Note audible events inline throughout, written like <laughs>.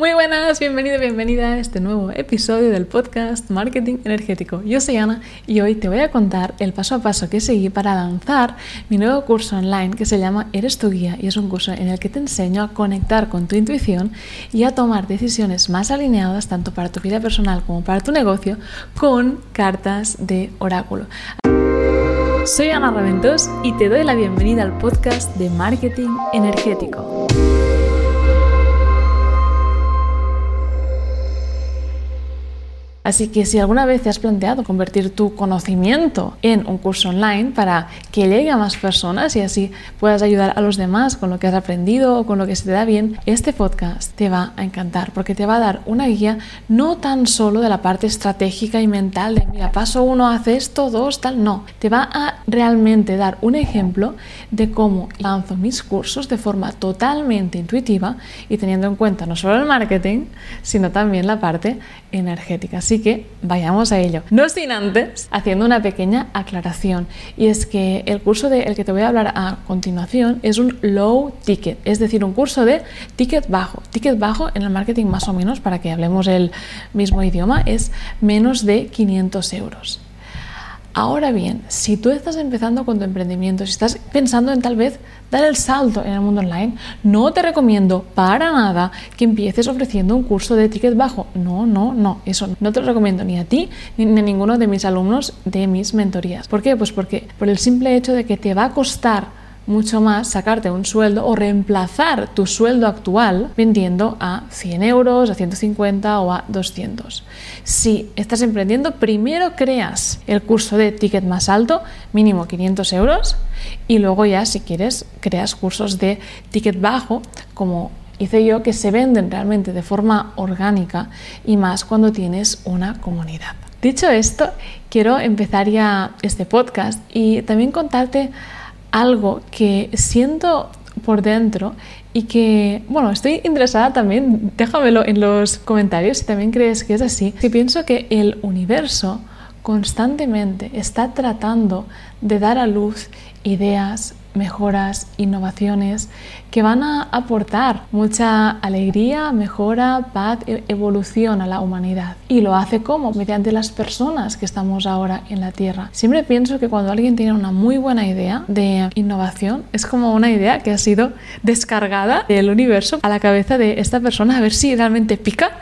Muy buenas, bienvenido, bienvenida a este nuevo episodio del podcast Marketing Energético. Yo soy Ana y hoy te voy a contar el paso a paso que seguí para lanzar mi nuevo curso online que se llama Eres tu guía y es un curso en el que te enseño a conectar con tu intuición y a tomar decisiones más alineadas tanto para tu vida personal como para tu negocio con cartas de oráculo. Soy Ana Raventos y te doy la bienvenida al podcast de Marketing Energético. Así que si alguna vez te has planteado convertir tu conocimiento en un curso online para que llegue a más personas y así puedas ayudar a los demás con lo que has aprendido o con lo que se te da bien, este podcast te va a encantar porque te va a dar una guía no tan solo de la parte estratégica y mental de, mira, paso uno, hace esto, dos, tal, no. Te va a realmente dar un ejemplo de cómo lanzo mis cursos de forma totalmente intuitiva y teniendo en cuenta no solo el marketing, sino también la parte energética. Así que vayamos a ello. No sin antes haciendo una pequeña aclaración y es que el curso del que te voy a hablar a continuación es un low ticket, es decir, un curso de ticket bajo. Ticket bajo en el marketing más o menos, para que hablemos el mismo idioma, es menos de 500 euros. Ahora bien, si tú estás empezando con tu emprendimiento, si estás pensando en tal vez dar el salto en el mundo online, no te recomiendo para nada que empieces ofreciendo un curso de ticket bajo. No, no, no, eso no te lo recomiendo ni a ti ni a ninguno de mis alumnos de mis mentorías. ¿Por qué? Pues porque por el simple hecho de que te va a costar mucho más sacarte un sueldo o reemplazar tu sueldo actual vendiendo a 100 euros, a 150 o a 200. Si estás emprendiendo, primero creas el curso de ticket más alto, mínimo 500 euros, y luego ya si quieres creas cursos de ticket bajo como hice yo que se venden realmente de forma orgánica y más cuando tienes una comunidad. Dicho esto, quiero empezar ya este podcast y también contarte algo que siento por dentro y que, bueno, estoy interesada también, déjamelo en los comentarios si también crees que es así, si pienso que el universo constantemente está tratando de dar a luz ideas, mejoras, innovaciones que van a aportar mucha alegría, mejora, paz, e evolución a la humanidad. Y lo hace como? Mediante las personas que estamos ahora en la Tierra. Siempre pienso que cuando alguien tiene una muy buena idea de innovación, es como una idea que ha sido descargada del universo a la cabeza de esta persona a ver si realmente pica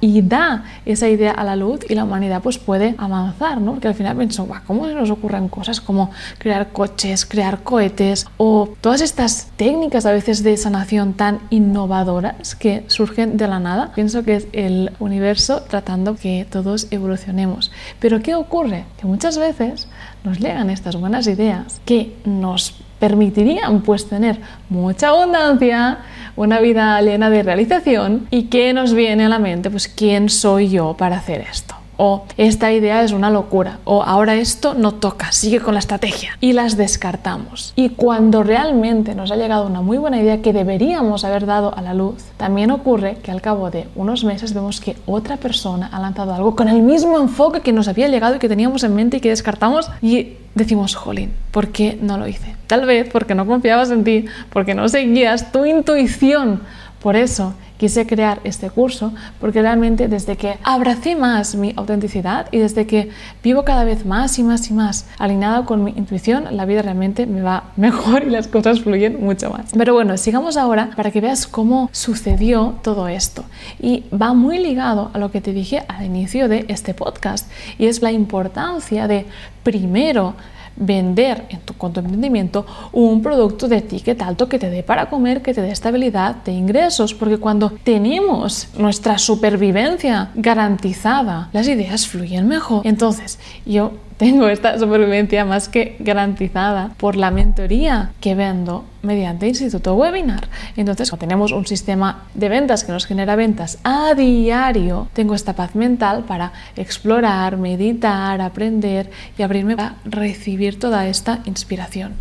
y da esa idea a la luz y la humanidad pues puede avanzar, ¿no? Porque al final pienso, ¿cómo se nos ocurren cosas como crear coches, crear cohetes o todas estas técnicas a veces de sanación tan innovadoras que surgen de la nada. Pienso que es el universo tratando que todos evolucionemos. Pero ¿qué ocurre? Que muchas veces nos llegan estas buenas ideas que nos permitirían pues tener mucha abundancia, una vida llena de realización y que nos viene a la mente pues quién soy yo para hacer esto o esta idea es una locura, o ahora esto no toca, sigue con la estrategia, y las descartamos. Y cuando realmente nos ha llegado una muy buena idea que deberíamos haber dado a la luz, también ocurre que al cabo de unos meses vemos que otra persona ha lanzado algo con el mismo enfoque que nos había llegado y que teníamos en mente y que descartamos y decimos, jolín, ¿por qué no lo hice? Tal vez porque no confiabas en ti, porque no seguías tu intuición. Por eso quise crear este curso porque realmente desde que abracé más mi autenticidad y desde que vivo cada vez más y más y más alineado con mi intuición, la vida realmente me va <laughs> mejor y las cosas fluyen mucho más. Pero bueno, sigamos ahora para que veas cómo sucedió todo esto. Y va muy ligado a lo que te dije al inicio de este podcast y es la importancia de primero vender en tu, con tu emprendimiento un producto de ticket alto que te dé para comer, que te dé estabilidad de ingresos, porque cuando tenemos nuestra supervivencia garantizada, las ideas fluyen mejor. Entonces, yo tengo esta supervivencia más que garantizada por la mentoría que vendo mediante Instituto Webinar. Entonces, cuando tenemos un sistema de ventas que nos genera ventas a diario, tengo esta paz mental para explorar, meditar, aprender y abrirme para recibir toda esta inspiración.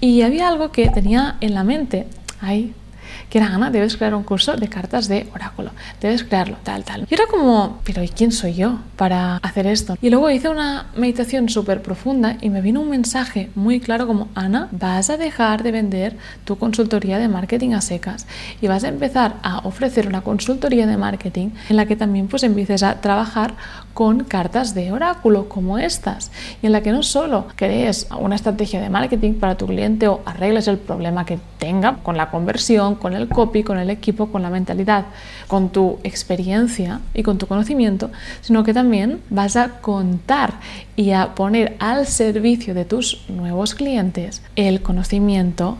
Y había algo que tenía en la mente, ahí, que era Ana, debes crear un curso de cartas de oráculo, debes crearlo, tal, tal. Y era como, pero ¿y quién soy yo para hacer esto? Y luego hice una meditación súper profunda y me vino un mensaje muy claro como, Ana, vas a dejar de vender tu consultoría de marketing a secas y vas a empezar a ofrecer una consultoría de marketing en la que también pues empieces a trabajar con cartas de oráculo como estas y en la que no solo crees una estrategia de marketing para tu cliente o arregles el problema que tenga con la conversión, con el copy, con el equipo, con la mentalidad, con tu experiencia y con tu conocimiento, sino que también vas a contar y a poner al servicio de tus nuevos clientes el conocimiento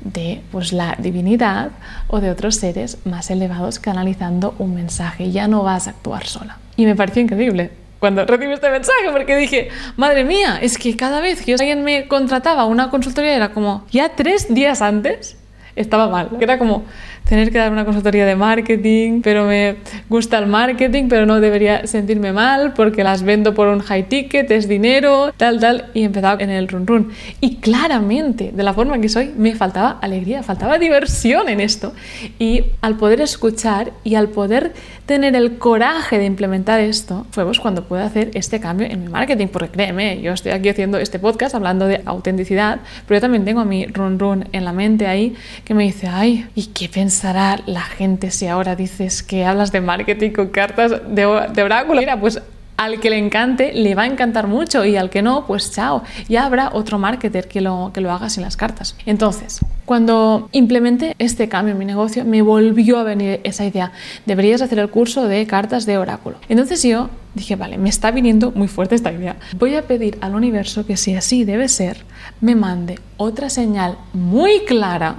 de pues, la divinidad o de otros seres más elevados canalizando un mensaje. Ya no vas a actuar sola. Y me pareció increíble cuando recibí este mensaje porque dije, madre mía, es que cada vez que alguien me contrataba una consultoría era como, ya tres días antes estaba mal. Era como, tener que dar una consultoría de marketing, pero me gusta el marketing, pero no debería sentirme mal porque las vendo por un high ticket, es dinero, tal, tal, y empezaba en el run run. Y claramente, de la forma que soy, me faltaba alegría, faltaba diversión en esto. Y al poder escuchar y al poder tener el coraje de implementar esto, fue pues cuando pude hacer este cambio en mi marketing, porque créeme, yo estoy aquí haciendo este podcast hablando de autenticidad, pero yo también tengo a mi run run en la mente ahí que me dice, ay, ¿y qué pensas? Pensará la gente si ahora dices que hablas de marketing con cartas de, oráculo? Mira, pues al que le encante le va a encantar mucho y al que no, pues chao, ya habrá otro marketer que lo, que lo haga sin las cartas. Entonces, cuando implementé este cambio en mi negocio, me volvió a venir esa idea, deberías hacer el curso de cartas de oráculo. Entonces yo dije, vale, me está viniendo muy fuerte esta idea. Voy a pedir al universo que si así debe ser, me mande otra señal muy clara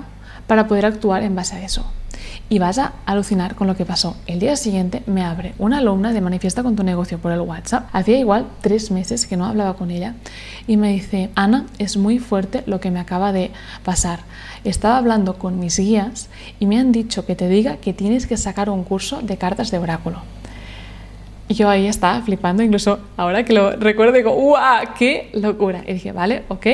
para poder actuar en base a eso. Y vas a alucinar con lo que pasó. El día siguiente me abre una alumna de Manifiesta con tu negocio por el WhatsApp. Hacía igual tres meses que no hablaba con ella y me dice, Ana, es muy fuerte lo que me acaba de pasar. Estaba hablando con mis guías y me han dicho que te diga que tienes que sacar un curso de cartas de oráculo. Y yo ahí estaba flipando, incluso ahora que lo recuerdo digo, ¡guau! ¡Qué locura! Y dije, vale, ok,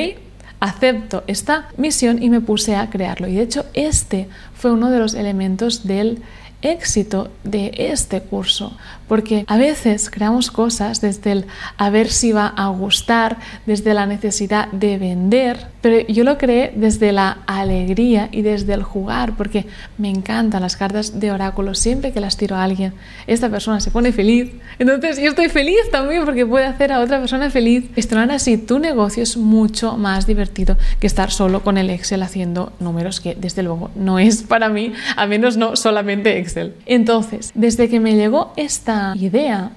acepto esta misión y me puse a crearlo. Y de hecho este fue uno de los elementos del éxito de este curso, porque a veces creamos cosas desde el a ver si va a gustar, desde la necesidad de vender, pero yo lo creé desde la alegría y desde el jugar, porque me encantan las cartas de oráculo, siempre que las tiro a alguien, esta persona se pone feliz, entonces yo estoy feliz también porque puede hacer a otra persona feliz. Gestionar así tu negocio es mucho más divertido que estar solo con el Excel haciendo números, que desde luego no es para mí, a menos no solamente Excel. Entonces, desde que me llegó esta idea,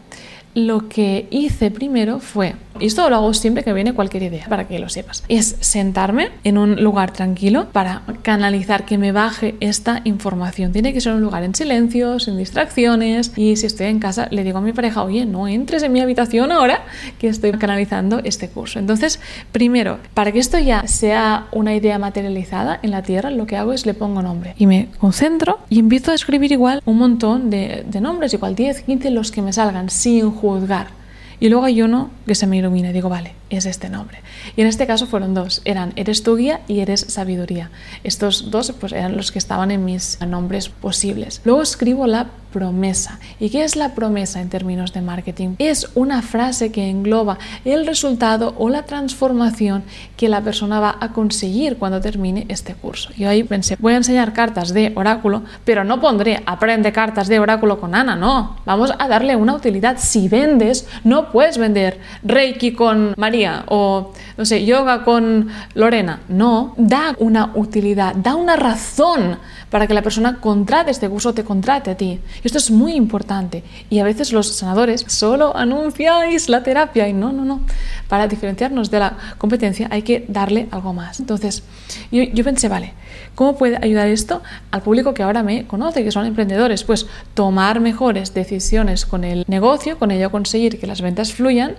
lo que hice primero fue y esto lo hago siempre que viene cualquier idea, para que lo sepas. Es sentarme en un lugar tranquilo para canalizar, que me baje esta información. Tiene que ser un lugar en silencio, sin distracciones. Y si estoy en casa, le digo a mi pareja, oye, no entres en mi habitación ahora que estoy canalizando este curso. Entonces, primero, para que esto ya sea una idea materializada en la tierra, lo que hago es le pongo nombre y me concentro y empiezo a escribir igual un montón de, de nombres, igual 10, 15, los que me salgan, sin juzgar. Y luego hay uno que se me ilumina y digo, vale, es este nombre. Y en este caso fueron dos, eran Eres tu guía y Eres sabiduría. Estos dos pues eran los que estaban en mis nombres posibles. Luego escribo la promesa. ¿Y qué es la promesa en términos de marketing? Es una frase que engloba el resultado o la transformación que la persona va a conseguir cuando termine este curso. Yo ahí pensé, voy a enseñar cartas de oráculo, pero no pondré aprende cartas de oráculo con Ana, no. Vamos a darle una utilidad. Si vendes, no puedes vender Reiki con María o, no sé, yoga con Lorena. No, da una utilidad, da una razón para que la persona contrate este curso te contrate a ti. Esto es muy importante y a veces los sanadores solo anunciáis la terapia y no, no, no. Para diferenciarnos de la competencia hay que darle algo más. Entonces, yo pensé, vale, ¿cómo puede ayudar esto al público que ahora me conoce, que son emprendedores? Pues tomar mejores decisiones con el negocio, con ello conseguir que las ventas fluyan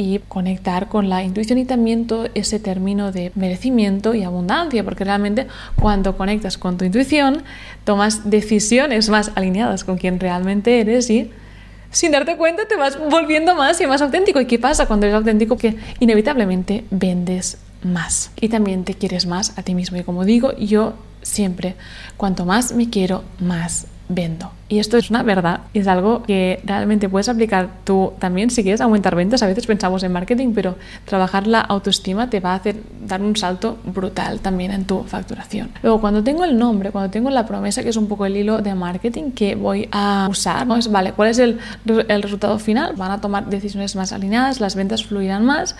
y conectar con la intuición y también todo ese término de merecimiento y abundancia, porque realmente cuando conectas con tu intuición, tomas decisiones más alineadas con quien realmente eres y sin darte cuenta te vas volviendo más y más auténtico. ¿Y qué pasa cuando eres auténtico? Que inevitablemente vendes más y también te quieres más a ti mismo. Y como digo, yo siempre, cuanto más me quiero, más vendo. Y esto es una verdad, es algo que realmente puedes aplicar tú también si quieres aumentar ventas. A veces pensamos en marketing, pero trabajar la autoestima te va a hacer dar un salto brutal también en tu facturación. Luego, cuando tengo el nombre, cuando tengo la promesa, que es un poco el hilo de marketing que voy a usar, ¿no? es, vale, ¿cuál es el, el resultado final? Van a tomar decisiones más alineadas, las ventas fluirán más.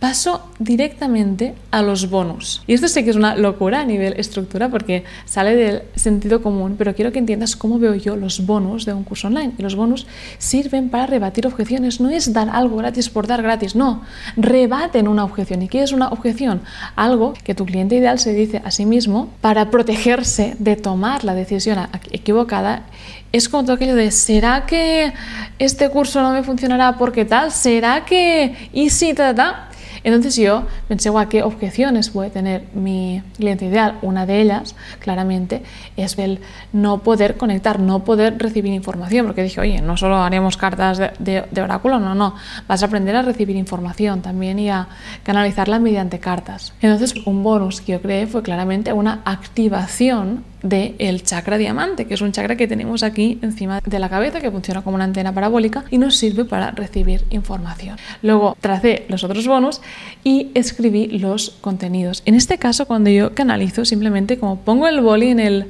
Paso directamente a los bonus. Y esto sé que es una locura a nivel estructura porque sale del sentido común, pero quiero que entiendas cómo veo yo los bonos de un curso online. Y los bonos sirven para rebatir objeciones. No es dar algo gratis por dar gratis, no. Rebaten una objeción. ¿Y qué es una objeción? Algo que tu cliente ideal se dice a sí mismo para protegerse de tomar la decisión equivocada. Es como todo aquello de, ¿será que este curso no me funcionará porque tal? ¿Será que... y si, ta, ta? Entonces yo pensé, guau, ¿qué objeciones puede tener mi cliente ideal? Una de ellas, claramente, es el no poder conectar, no poder recibir información, porque dije, oye, no solo haremos cartas de, oráculo, no, no, vas a aprender a recibir información también y a canalizarla mediante cartas. Entonces, un bonus que yo creé fue claramente una activación del chakra diamante, que es un chakra que tenemos aquí encima de la cabeza, que funciona como una antena parabólica y nos sirve para recibir información. Luego tracé los otros bonos y escribí los contenidos. En este caso, cuando yo canalizo, simplemente como pongo el boli en el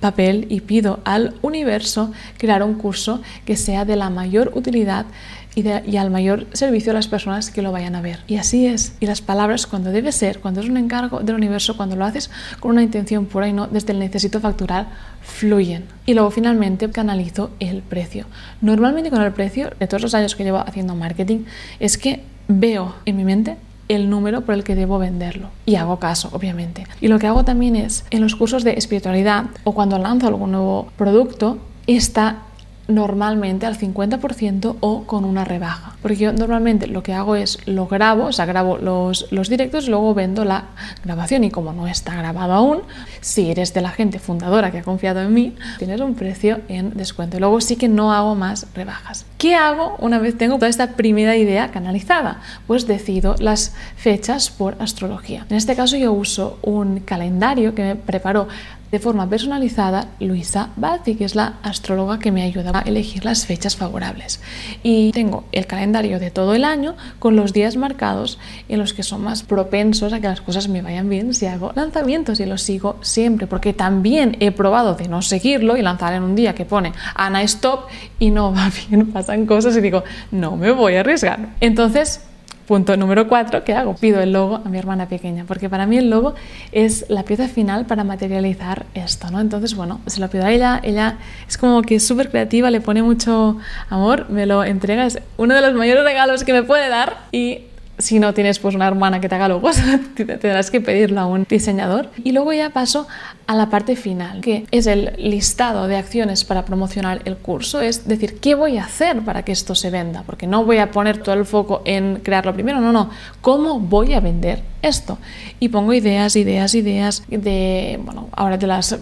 papel y pido al universo crear un curso que sea de la mayor utilidad y, al mayor servicio a las personas que lo vayan a ver. Y así es. Y las palabras, cuando debe ser, cuando es un encargo del universo, cuando lo haces con una intención pura y no desde el necesito facturar, fluyen. Y luego finalmente canalizo el precio. Normalmente con el precio, de todos los años que llevo haciendo marketing, es que veo en mi mente el número por el que debo venderlo. Y hago caso, obviamente. Y lo que hago también es, en los cursos de espiritualidad o cuando lanzo algún nuevo producto, está normalmente al 50% o con una rebaja. Porque yo normalmente lo que hago es lo grabo, o sea, grabo los, los directos y luego vendo la grabación. Y como no está grabado aún, si eres de la gente fundadora que ha confiado en mí, tienes un precio en descuento. Y luego sí que no hago más rebajas. ¿Qué hago una vez tengo toda esta primera idea canalizada? Pues decido las fechas por astrología. En este caso yo uso un calendario que me preparó de forma personalizada Luisa Bazzi, que es la astróloga que me ayuda a elegir las fechas favorables. Y tengo el calendario de todo el año con los días marcados en los que son más propensos a que las cosas me vayan bien si hago lanzamientos y los sigo siempre, porque también he probado de no seguirlo y lanzar en un día que pone Ana Stop y no va bien, <laughs> pasan cosas y digo, no me voy a arriesgar. Entonces, Punto número cuatro, ¿qué hago? Pido el logo a mi hermana pequeña, porque para mí el logo es la pieza final para materializar esto, ¿no? Entonces, bueno, se lo pido a ella, ella es como que es súper creativa, le pone mucho amor, me lo entrega, es uno de los mayores regalos que me puede dar y si no tienes pues una hermana que te haga logos, <laughs> tendrás que pedirlo a un diseñador. Y luego ya paso a la parte final, que es el listado de acciones para promocionar el curso, es decir, ¿qué voy a hacer para que esto se venda? Porque no voy a poner todo el foco en crearlo primero, no, no, ¿cómo voy a vender esto? Y pongo ideas, ideas, ideas de, bueno, ahora te las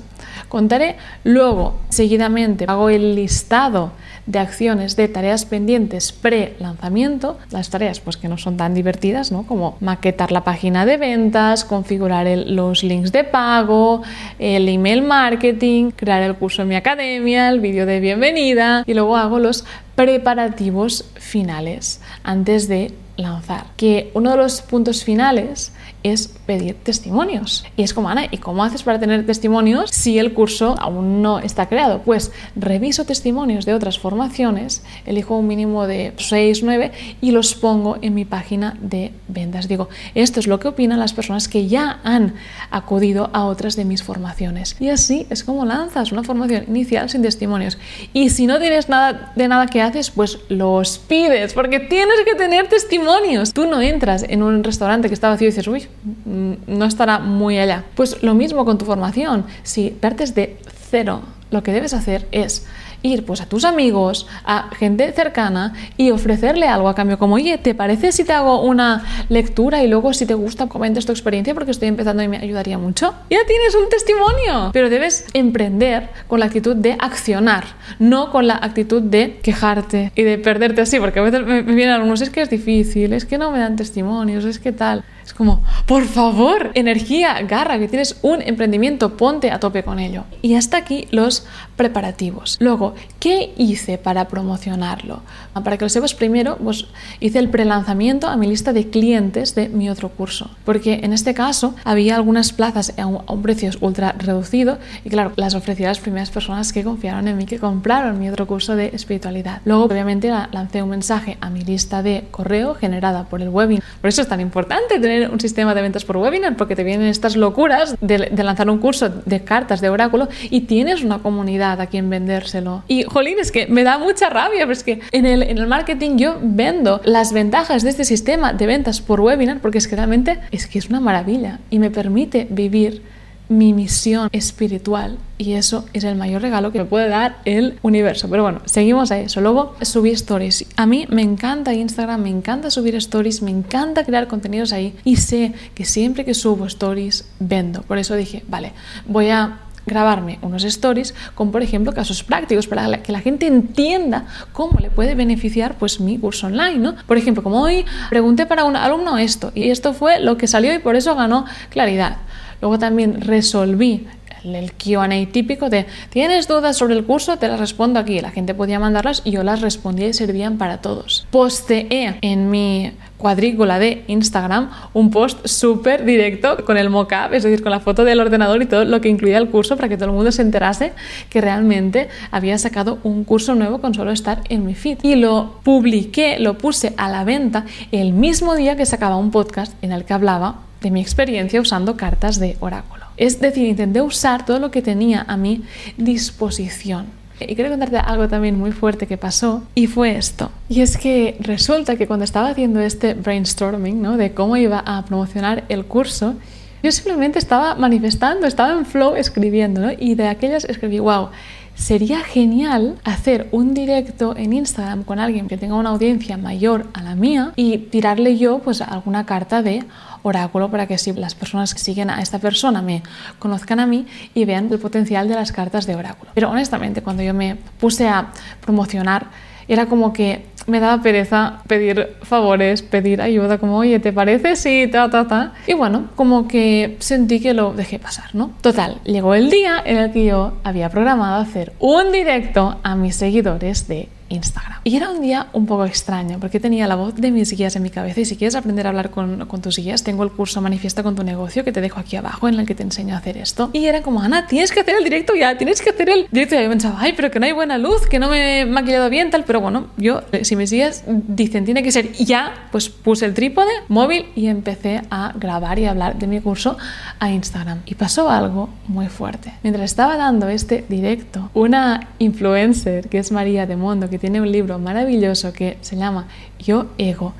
contaré. Luego, seguidamente, hago el listado de acciones de tareas pendientes pre-lanzamiento, las tareas pues que no son tan divertidas, ¿no? como maquetar la página de ventas, configurar los links de pago, el email marketing, crear el curso en mi academia, el vídeo de bienvenida y luego hago los preparativos finales antes de lanzar. Que uno de los puntos finales es pedir testimonios. Y es como, Ana, ¿y cómo haces para tener testimonios si el curso aún no está creado? Pues reviso testimonios de otras formaciones, elijo un mínimo de 6, 9 y los pongo en mi página de ventas. Digo, esto es lo que opinan las personas que ya han acudido a otras de mis formaciones. Y así es como lanzas una formación inicial sin testimonios. Y si no tienes nada de nada que haces, pues los pides, porque tienes que tener testimonios. Tú no entras en un restaurante que está vacío y dices, uy, Mm, no estará muy allá. Pues lo mismo con tu formación. Si partes de cero, lo que debes hacer es ir pues a tus amigos, a gente cercana y ofrecerle algo a cambio, como, oye, ¿te parece si te hago una lectura y luego si te gusta comentes tu experiencia porque estoy empezando y me ayudaría mucho? Ya tienes un testimonio, pero debes emprender con la actitud de accionar, no con la actitud de quejarte y de perderte así, porque a veces me, me vienen algunos, es que es difícil, es que no me dan testimonios, es que tal. Es como, por favor, energía, garra, que tienes un emprendimiento, ponte a tope con ello. Y hasta aquí los preparativos. Luego, ¿qué hice para promocionarlo? Ah, para que lo sepas primero, pues hice el prelanzamiento a mi lista de clientes de mi otro curso. Porque en este caso había algunas plazas a un, a un precio ultra reducido y claro, las ofrecí a las primeras personas que confiaron en mí, que compraron mi otro curso de espiritualidad. Luego, obviamente, lancé un mensaje a mi lista de correo generada por el webinar. Por eso es tan importante tener un sistema de ventas por webinar porque te vienen estas locuras de, lanzar un curso de cartas de oráculo y tienes una comunidad a quien vendérselo. Y, jolín, es que me da mucha rabia, pero es que en el, en el marketing yo vendo las ventajas de este sistema de ventas por webinar porque es que realmente es que es una maravilla y me permite vivir mi misión espiritual y eso es el mayor regalo que me puede dar el universo. Pero bueno, seguimos a eso. Luego subí stories. A mí me encanta Instagram, me encanta subir stories, me encanta crear contenidos ahí y sé que siempre que subo stories vendo. Por eso dije, vale, voy a grabarme unos stories con, por ejemplo, casos prácticos para que la gente entienda cómo le puede beneficiar pues mi curso online, ¿no? Por ejemplo, como hoy pregunté para un alumno esto y esto fue lo que salió y por eso ganó claridad. Luego también resolví el QA típico de ¿tienes dudas sobre el curso? Te las respondo aquí. La gente podía mandarlas y yo las respondía y servían para todos. Posteé en mi cuadrícula de Instagram un post súper directo con el mockup, es decir, con la foto del ordenador y todo lo que incluía el curso para que todo el mundo se enterase que realmente había sacado un curso nuevo con solo estar en mi feed. Y lo publiqué, lo puse a la venta el mismo día que sacaba un podcast en el que hablaba de mi experiencia usando cartas de oráculo. Es decir, intenté usar todo lo que tenía a mi disposición. Y quiero contarte algo también muy fuerte que pasó y fue esto. Y es que resulta que cuando estaba haciendo este brainstorming ¿no? de cómo iba a promocionar el curso, yo simplemente estaba manifestando, estaba en flow escribiendo ¿no? y de aquellas escribí, wow, sería genial hacer un directo en Instagram con alguien que tenga una audiencia mayor a la mía y tirarle yo pues alguna carta de oráculo para que si las personas que siguen a esta persona me conozcan a mí y vean el potencial de las cartas de oráculo. Pero honestamente, cuando yo me puse a promocionar, era como que me daba pereza pedir favores, pedir ayuda, como, oye, ¿te parece? Sí, ta, ta, ta. Y bueno, como que sentí que lo dejé pasar, ¿no? Total, llegó el día en el que yo había programado hacer un directo a mis seguidores de Instagram. Y era un día un poco extraño porque tenía la voz de mis guías en mi cabeza y si quieres aprender a hablar con, tus guías, tengo el curso Manifiesta con tu negocio que te dejo aquí abajo en el que te enseño a hacer esto. Y era como, Ana, tienes que hacer el directo ya, tienes que hacer el directo ya. Yo pensaba, ay, pero que no hay buena luz, que no me he maquillado bien, tal. Pero bueno, yo, si mis guías dicen tiene que ser ya, pues puse el trípode móvil y empecé a grabar y hablar de mi curso a Instagram. Y pasó algo muy fuerte. Mientras estaba dando este directo, una influencer que es María de Mondo, que tiene un libro maravilloso que se llama Yo Ego,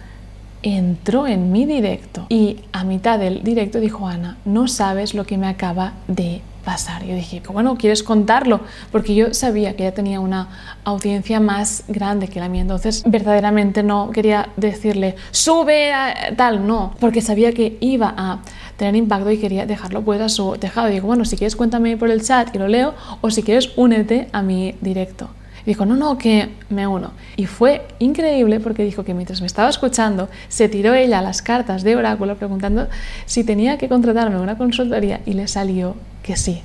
entró en mi directo y a mitad del directo dijo Ana, no sabes lo que me acaba de pasar. Yo dije, bueno, ¿quieres contarlo? Porque yo sabía que ella tenía una audiencia más grande que la mía, entonces verdaderamente no quería decirle, sube a tal, no, porque sabía que iba a tener impacto y quería dejarlo pues a su tejado. digo, bueno, si quieres cuéntame por el chat y lo leo, o si quieres únete a mi directo dijo, no, no, que me uno. Y fue increíble porque dijo que mientras me estaba escuchando, se tiró ella las cartas de oráculo preguntando si tenía que contratarme una consultoría y le salió que sí.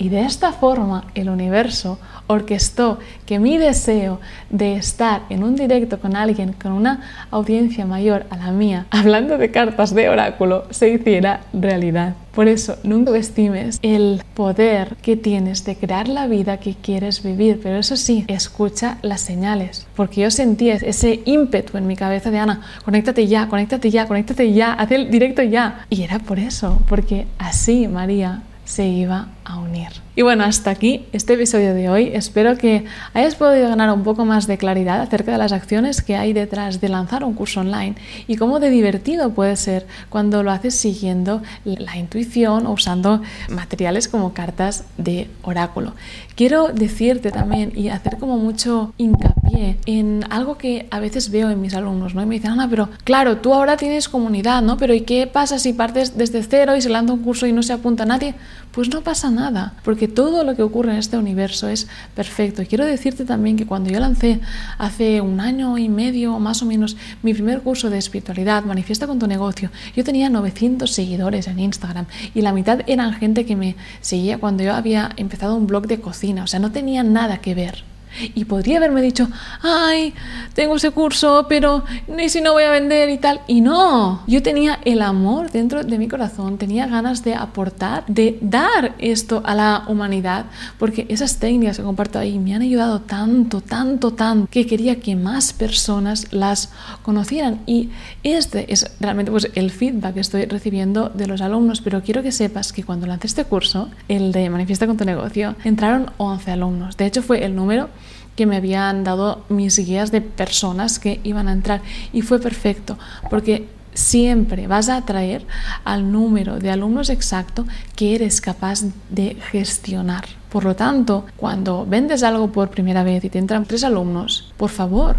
Y de esta forma el universo orquestó que mi deseo de estar en un directo con alguien con una audiencia mayor a la mía, <laughs> hablando de cartas de oráculo, se hiciera realidad. Por eso, nunca estimes el poder que tienes de crear la vida que quieres vivir, pero eso sí, escucha las señales, porque yo sentí ese ímpetu en mi cabeza de Ana, conéctate ya, conéctate ya, conéctate ya, haz el directo ya. Y era por eso, porque así, María, se iba a unir. Y bueno, hasta aquí este episodio de hoy. Espero que hayas podido ganar un poco más de claridad acerca de las acciones que hay detrás de lanzar un curso online y cómo de divertido puede ser cuando lo haces siguiendo la intuición o usando materiales como cartas de oráculo. Quiero decirte también y hacer como mucho hincapié en algo que a veces veo en mis alumnos, ¿no? Y me dicen, Ana, pero claro, tú ahora tienes comunidad, ¿no? Pero ¿y qué pasa si partes desde cero y se lanza un curso y no se apunta nadie? Pues no pasa nada, porque todo lo que ocurre en este universo es perfecto. Quiero decirte también que cuando yo lancé hace un año y medio más o menos mi primer curso de espiritualidad, Manifiesta con tu negocio, yo tenía 900 seguidores en Instagram y la mitad eran gente que me seguía cuando yo había empezado un blog de cocina, o sea, no tenía nada que ver. Y podría haberme dicho, ay, tengo ese curso, pero ni si no voy a vender y tal. Y no, yo tenía el amor dentro de mi corazón, tenía ganas de aportar, de dar esto a la humanidad, porque esas técnicas que comparto ahí me han ayudado tanto, tanto, tanto, que quería que más personas las conocieran. Y este es realmente pues, el feedback que estoy recibiendo de los alumnos, pero quiero que sepas que cuando lancé este curso, el de Manifiesta con tu negocio, entraron 11 alumnos. De hecho, fue el número que me habían dado mis guías de personas que iban a entrar y fue perfecto porque siempre vas a atraer al número de alumnos exacto que eres capaz de gestionar. Por lo tanto, cuando vendes algo por primera vez y te entran tres alumnos, por favor,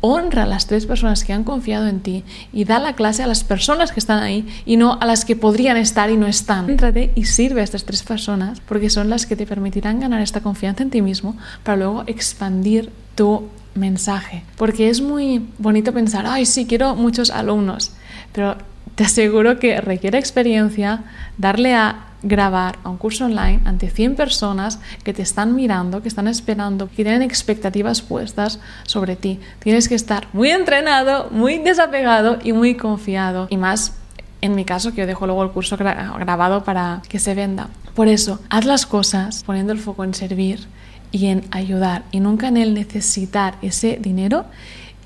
honra a las tres personas que han confiado en ti y da la clase a las personas que están ahí y no a las que podrían estar y no están. Entrate y sirve a estas tres personas porque son las que te permitirán ganar esta confianza en ti mismo para luego expandir tu mensaje. Porque es muy bonito pensar, ay, sí, quiero muchos alumnos, pero te aseguro que requiere experiencia darle a grabar un curso online ante 100 personas que te están mirando, que están esperando, que tienen expectativas puestas sobre ti. Tienes que estar muy entrenado, muy desapegado y muy confiado. Y más en mi caso, que yo dejo luego el curso grabado para que se venda. Por eso, haz las cosas poniendo el foco en servir y en ayudar y nunca en el necesitar ese dinero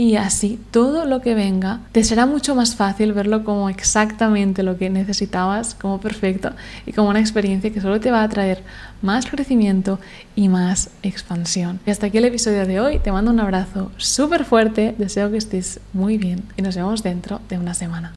y así todo lo que venga te será mucho más fácil verlo como exactamente lo que necesitabas, como perfecto y como una experiencia que solo te va a traer más crecimiento y más expansión. Y hasta aquí el episodio de hoy. Te mando un abrazo súper fuerte, deseo que estés muy bien y nos vemos dentro de una semana.